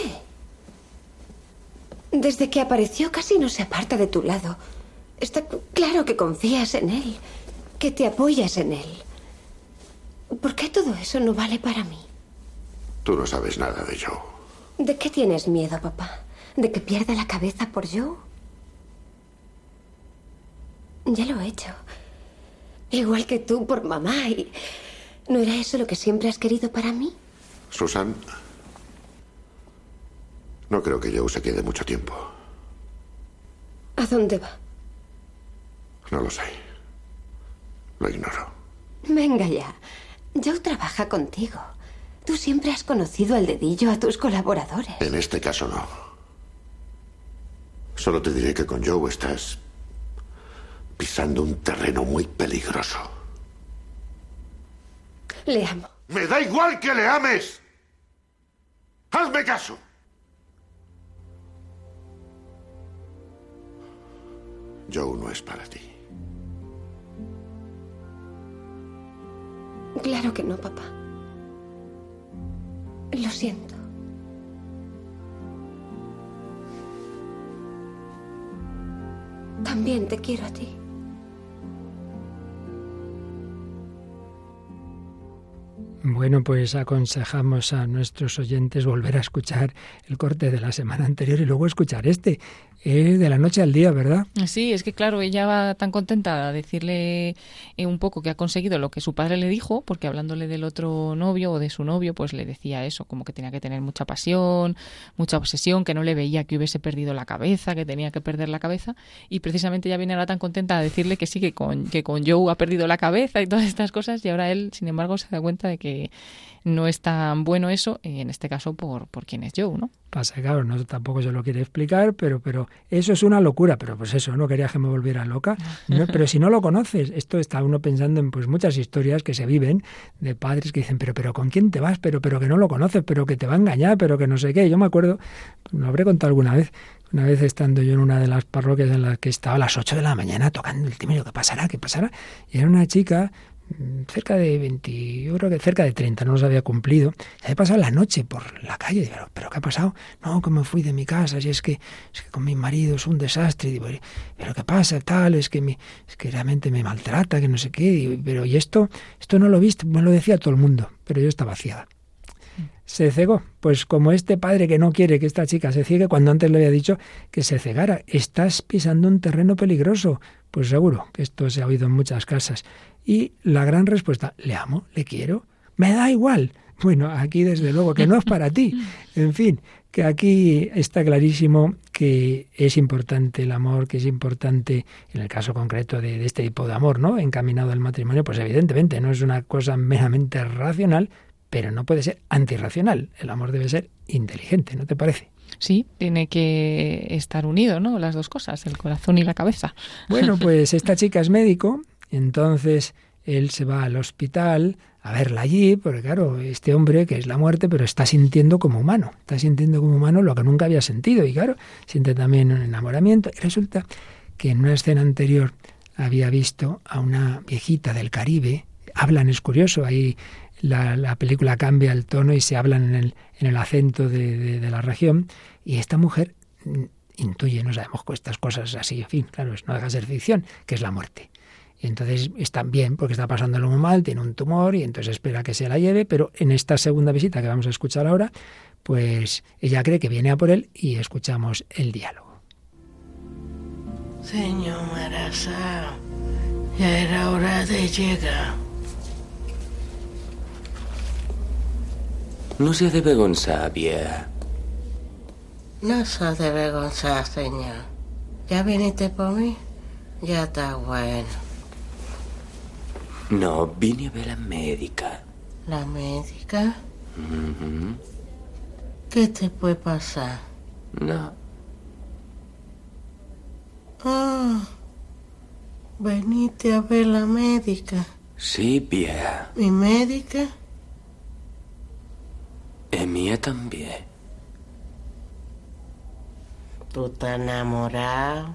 Desde que apareció casi no se aparta de tu lado. Está claro que confías en él, que te apoyas en él. ¿Por qué todo eso no vale para mí? Tú no sabes nada de Joe. ¿De qué tienes miedo, papá? ¿De que pierda la cabeza por Joe? Ya lo he hecho. Igual que tú por mamá. ¿Y no era eso lo que siempre has querido para mí? Susan, no creo que Joe se quede mucho tiempo. ¿A dónde va? No lo sé. Lo ignoro. Venga ya. Joe trabaja contigo. Tú siempre has conocido al dedillo a tus colaboradores. En este caso no. Solo te diré que con Joe estás pisando un terreno muy peligroso. Le amo. Me da igual que le ames. Hazme caso. Joe no es para ti. Claro que no, papá. Lo siento. También te quiero a ti. Bueno, pues aconsejamos a nuestros oyentes volver a escuchar el corte de la semana anterior y luego escuchar este. Es de la noche al día, ¿verdad? Sí, es que claro, ella va tan contenta a decirle eh, un poco que ha conseguido lo que su padre le dijo, porque hablándole del otro novio o de su novio, pues le decía eso, como que tenía que tener mucha pasión, mucha obsesión, que no le veía que hubiese perdido la cabeza, que tenía que perder la cabeza, y precisamente ella viene ahora tan contenta a decirle que sí, que con, que con Joe ha perdido la cabeza y todas estas cosas, y ahora él, sin embargo, se da cuenta de que no es tan bueno eso, en este caso por, por quién es Joe, ¿no? Pasa, claro, no tampoco se lo quiere explicar, pero, pero eso es una locura, pero pues eso, no quería que me volviera loca. pero si no lo conoces, esto está uno pensando en pues muchas historias que se viven de padres que dicen, pero, pero ¿con quién te vas? Pero, pero que no lo conoces, pero que te va a engañar, pero que no sé qué. Yo me acuerdo, lo habré contado alguna vez, una vez estando yo en una de las parroquias en las que estaba a las 8 de la mañana tocando el timbre, ¿qué pasará? ¿Qué pasará? Y era una chica cerca de 20, yo creo que cerca de 30, no los había cumplido. Había pasado la noche por la calle. Pero, ¿pero qué ha pasado? No, que me fui de mi casa, y es que, es que con mi marido es un desastre. Digo, ¿pero qué pasa? Tal, es que, me, es que realmente me maltrata, que no sé qué. pero, ¿y esto? Esto no lo viste, me lo decía todo el mundo, pero yo estaba ciega. Se cegó, pues como este padre que no quiere que esta chica se ciegue, cuando antes le había dicho que se cegara, estás pisando un terreno peligroso. Pues seguro que esto se ha oído en muchas casas. Y la gran respuesta, le amo, le quiero, me da igual. Bueno, aquí desde luego que no es para ti. En fin, que aquí está clarísimo que es importante el amor, que es importante en el caso concreto de, este tipo de amor, ¿no? Encaminado al matrimonio, pues evidentemente no es una cosa meramente racional, pero no puede ser antirracional. El amor debe ser inteligente, ¿no te parece? Sí, tiene que estar unido, ¿no? Las dos cosas, el corazón y la cabeza. Bueno, pues esta chica es médico entonces él se va al hospital a verla allí, porque claro, este hombre que es la muerte, pero está sintiendo como humano, está sintiendo como humano lo que nunca había sentido, y claro, siente también un enamoramiento. Y resulta que en una escena anterior había visto a una viejita del Caribe, hablan, es curioso, ahí la, película cambia el tono y se hablan en el, en el acento de, de, la región y esta mujer mm, intuye, no sabemos estas cosas así, en fin, claro, no deja de ser ficción, que es la muerte. Y entonces está bien porque está pasándolo muy mal, tiene un tumor y entonces espera que se la lleve, pero en esta segunda visita que vamos a escuchar ahora, pues ella cree que viene a por él y escuchamos el diálogo. Señor Marasa, ya era hora de llegar. No se debe gonzar, vieja. No se debe gonzar, señor. ¿Ya viniste por mí? Ya está bueno. No, vine a ver a la médica. ¿La médica? ¿Qué te puede pasar? No. Ah, veniste a ver la médica. Sí, vieja. ¿Mi médica? Es mía también. ¿Tú estás enamorado?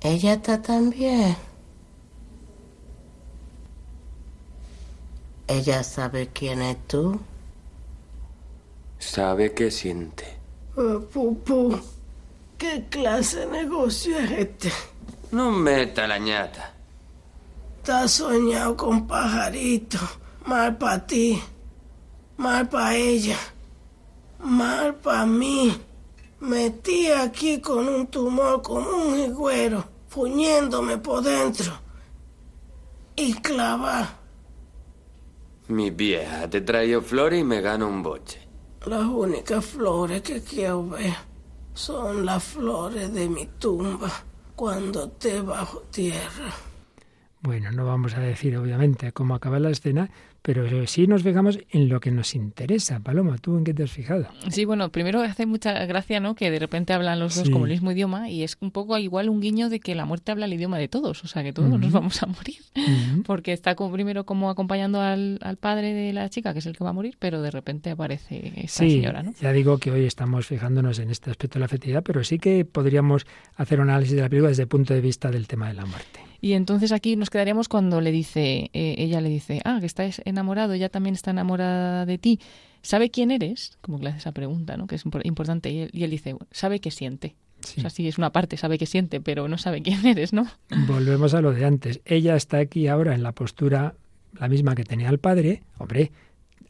Ella está también. ¿Ella sabe quién es tú? Sabe qué siente. Oh, Pupu, ¿qué clase de negocio es este? No meta la ñata. Estás soñado con pajarito. Mal para ti. Mal para ella. Mal para mí. Metí aquí con un tumor como un higuero, fuñéndome por dentro. Y clavar. Mi vieja, te traigo flores y me gano un boche. Las únicas flores que quiero ver son las flores de mi tumba cuando te bajo tierra. Bueno, no vamos a decir obviamente cómo acaba la escena, pero sí nos fijamos en lo que nos interesa. Paloma, ¿tú en qué te has fijado? Sí, bueno, primero hace mucha gracia, ¿no? Que de repente hablan los dos como el mismo idioma y es un poco igual un guiño de que la muerte habla el idioma de todos, o sea, que todos nos vamos a morir. Porque está como, primero como acompañando al, padre de la chica, que es el que va a morir, pero de repente aparece esa señora, ¿no? Ya digo que hoy estamos fijándonos en este aspecto de la afectividad, pero sí que podríamos hacer un análisis de la película desde el punto de vista del tema de la muerte. Y entonces aquí nos quedaríamos cuando le dice, eh, ella le dice, ah, que estás enamorado, ella también está enamorada de ti. ¿Sabe quién eres? Como que le hace esa pregunta, ¿no? Que es importante. Y él, dice, sabe qué siente. O sea, sí, es una parte, sabe qué siente, pero no sabe quién eres, ¿no? Volvemos a lo de antes. Ella está aquí ahora en la postura la misma que tenía el padre. Hombre,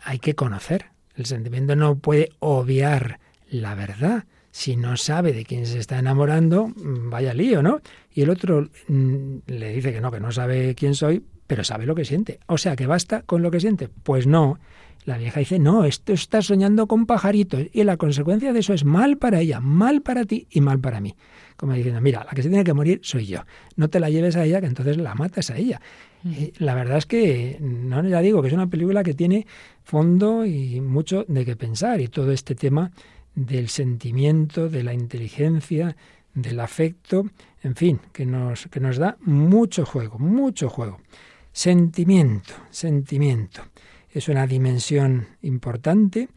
hay que conocer. El sentimiento no puede obviar la verdad si no sabe de quién se está enamorando, mm, vaya lío, ¿no? Y el otro mm, le dice que no, que no sabe quién soy, pero sabe lo que siente. O sea, que basta con lo que siente. Pues no. La vieja dice, no, esto está soñando con pajaritos y la consecuencia de eso es mal para ella, mal para ti y mal para mí. Como diciendo, mira, la que se tiene que morir soy yo. No te la lleves a ella, que entonces la matas a ella. Mm. la verdad es que, no, ya digo, que es una película que tiene fondo y mucho de qué pensar y todo este tema del sentimiento, de la inteligencia, del afecto, en fin, que nos, que nos da mucho juego, mucho juego. Sentimiento, sentimiento. Es una dimensión importante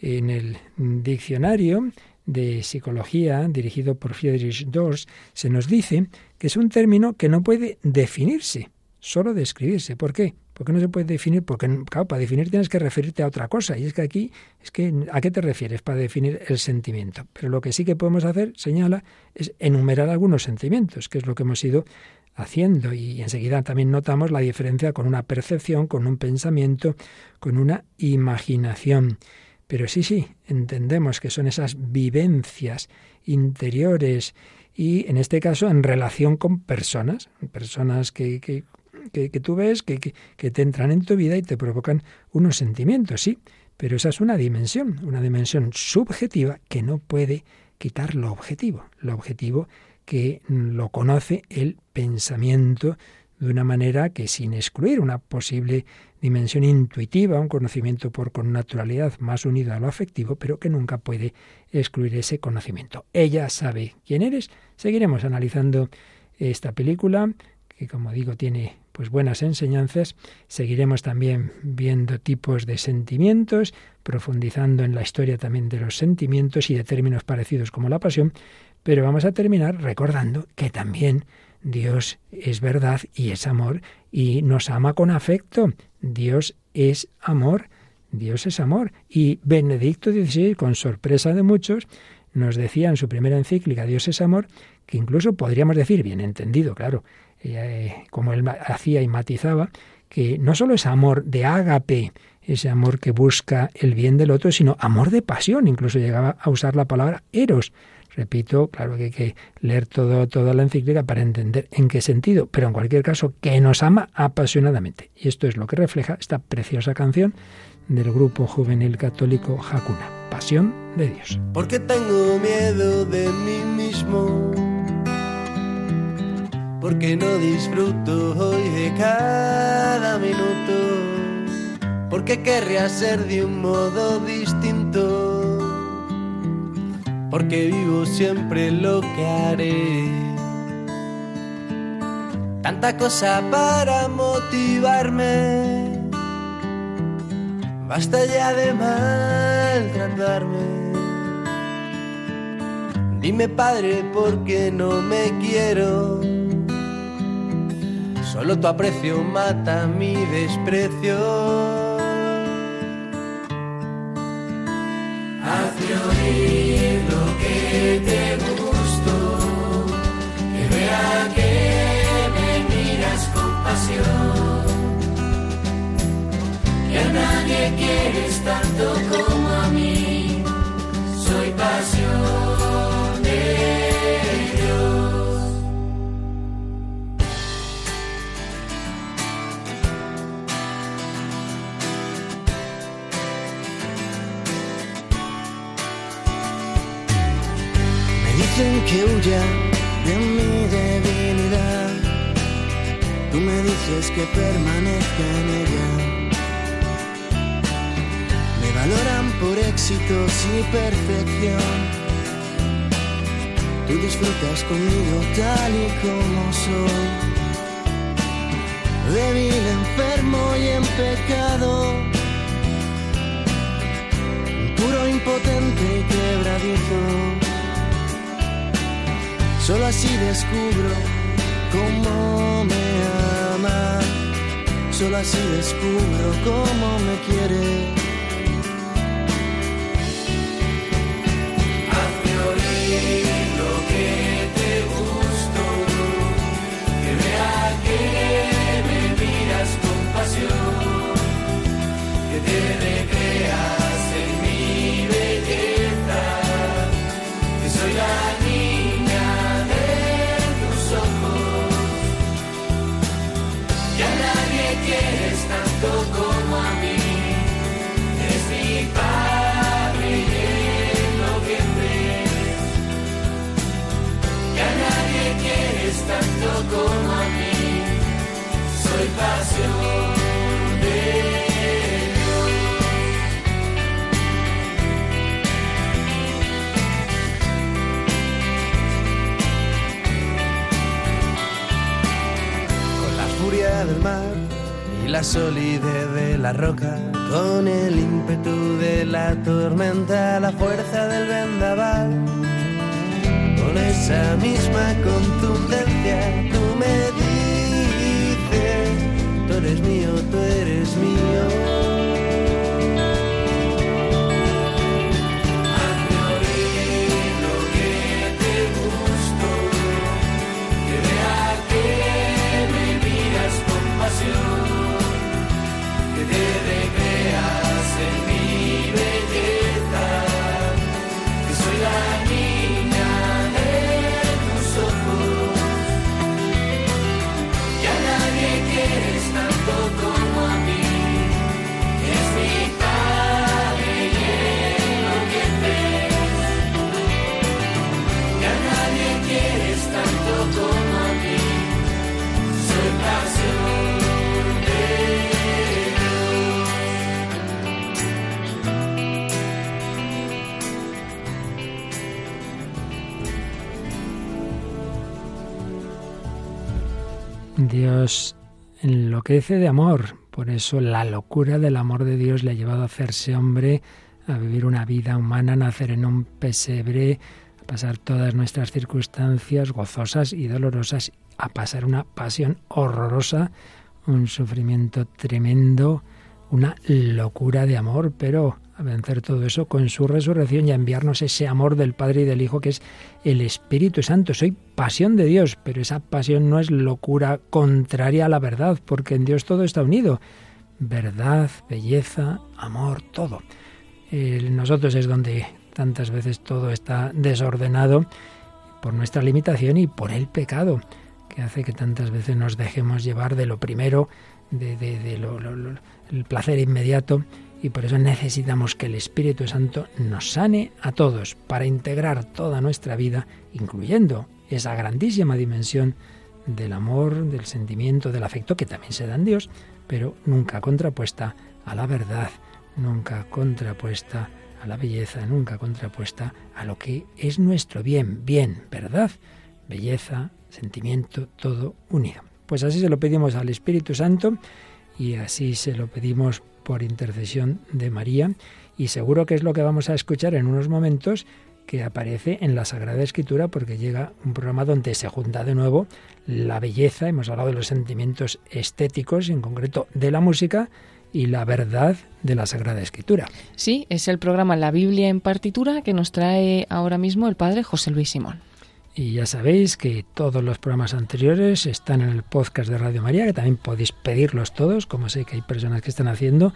en el diccionario de psicología dirigido por Friedrich Dors se nos dice que es un término que no puede definirse, solo describirse. ¿Por qué? Porque no se puede definir, porque claro, para definir tienes que referirte a otra cosa. Y es que aquí, es que ¿a qué te refieres para definir el sentimiento? Pero lo que sí que podemos hacer, señala, es enumerar algunos sentimientos, que es lo que hemos ido haciendo. Y enseguida también notamos la diferencia con una percepción, con un pensamiento, con una imaginación. Pero sí, sí, entendemos que son esas vivencias interiores y en este caso en relación con personas, personas que que, tú ves que, que, te entran en tu vida y te provocan unos sentimientos, sí, pero esa es una dimensión, una dimensión subjetiva que no puede quitar lo objetivo, lo objetivo que lo conoce el pensamiento de una manera que sin excluir una posible dimensión intuitiva, un conocimiento por con naturalidad más unido a lo afectivo, pero que nunca puede excluir ese conocimiento. Ella sabe quién eres. Seguiremos analizando esta película que como digo tiene pues buenas enseñanzas. Seguiremos también viendo tipos de sentimientos, profundizando en la historia también de los sentimientos y de términos parecidos como la pasión, pero vamos a terminar recordando que también Dios es verdad y es amor y nos ama con afecto. Dios es amor. Dios es amor. Y Benedicto XVI, con sorpresa de muchos, nos decía en su primera encíclica, Dios es amor, que incluso podríamos decir, bien entendido, claro, eh, como él hacía y matizaba, que no solo es amor de ágape, ese amor que busca el bien del otro, sino amor de pasión, incluso llegaba a usar la palabra eros. Repito, claro que hay que leer todo, toda la encíclica para entender en qué sentido, pero en cualquier caso, que nos ama apasionadamente. Y esto es lo que refleja esta preciosa canción del grupo juvenil católico Hakuna, Pasión de Dios. Porque tengo miedo de mí mismo, porque no disfruto hoy de cada minuto, porque querría ser de un modo distinto, porque vivo siempre lo que haré. Tanta cosa para motivarme Basta ya de maltratarme. Dime padre por qué no me quiero. Solo tu aprecio mata mi desprecio. Hazme oír lo que te gusto, que vea que me miras con pasión que a nadie quieres tanto como que huya de mi debilidad. Tú me dices que permanezca en ella. Me valoran por éxitos y perfección. Tú disfrutas conmigo tal y como soy. Débil, enfermo y en pecado. Solo así descubro cómo me ama. Solo así descubro cómo me quiere. La solidez de la roca, con el ímpetu de la tormenta, la fuerza del vendaval, con esa misma contundencia, tú me dices, tú eres mío, tú eres mío. Enloquece de amor, por eso la locura del amor de Dios le ha llevado a hacerse hombre, a vivir una vida humana, a nacer en un pesebre, a pasar todas nuestras circunstancias gozosas y dolorosas, a pasar una pasión horrorosa, un sufrimiento tremendo, una locura de amor, pero a vencer todo eso con su resurrección y a enviarnos ese amor del Padre y del Hijo que es el Espíritu Santo. Soy pasión de Dios, pero esa pasión no es locura contraria a la verdad, porque en Dios todo está unido. Verdad, belleza, amor, todo. nosotros es donde tantas veces todo está desordenado por nuestra limitación y por el pecado, que hace que tantas veces nos dejemos llevar de lo primero, de, el placer inmediato y por eso necesitamos que el Espíritu Santo nos sane a todos para integrar toda nuestra vida, incluyendo esa grandísima dimensión del amor, del sentimiento, del afecto que también se da en Dios, pero nunca contrapuesta a la verdad, nunca contrapuesta a la belleza, nunca contrapuesta a lo que es nuestro bien, bien, verdad, belleza, sentimiento, todo unido. Pues así se lo pedimos al Espíritu Santo y así se lo pedimos por intercesión de María y seguro que es lo que vamos a escuchar en unos momentos que aparece en la Sagrada Escritura porque llega un programa donde se junta de nuevo la belleza, hemos hablado de los sentimientos estéticos, en concreto de la música, y la verdad de la Sagrada Escritura. Sí, es el programa La Biblia en partitura que nos trae ahora mismo el padre José Luis Simón. Y ya sabéis que todos los programas anteriores están en el podcast de Radio María, que también podéis pedirlos todos, como sé que hay personas que están haciendo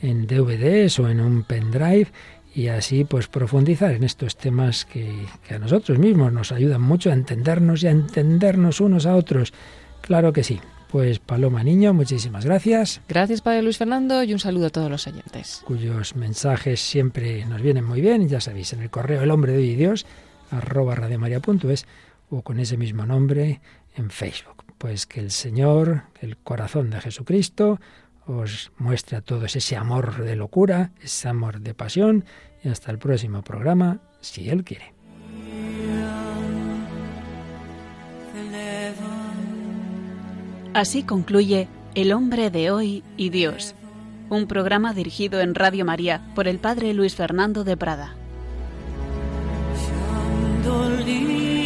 en DVDs o en un pendrive, y así pues profundizar en estos temas que, que a nosotros mismos nos ayudan mucho a entendernos y a entendernos unos a otros. Claro que sí. Pues Paloma Niño, muchísimas gracias. Gracias, Padre Luis Fernando, y un saludo a todos los oyentes. Cuyos mensajes siempre nos vienen muy bien, ya sabéis, en el correo El Hombre de Hoy y Dios arroba radiomaria.es o con ese mismo nombre en Facebook. Pues que el Señor, el corazón de Jesucristo, os muestre a todos ese amor de locura, ese amor de pasión y hasta el próximo programa, si Él quiere. Así concluye El hombre de hoy y Dios, un programa dirigido en Radio María por el Padre Luis Fernando de Prada. dolí.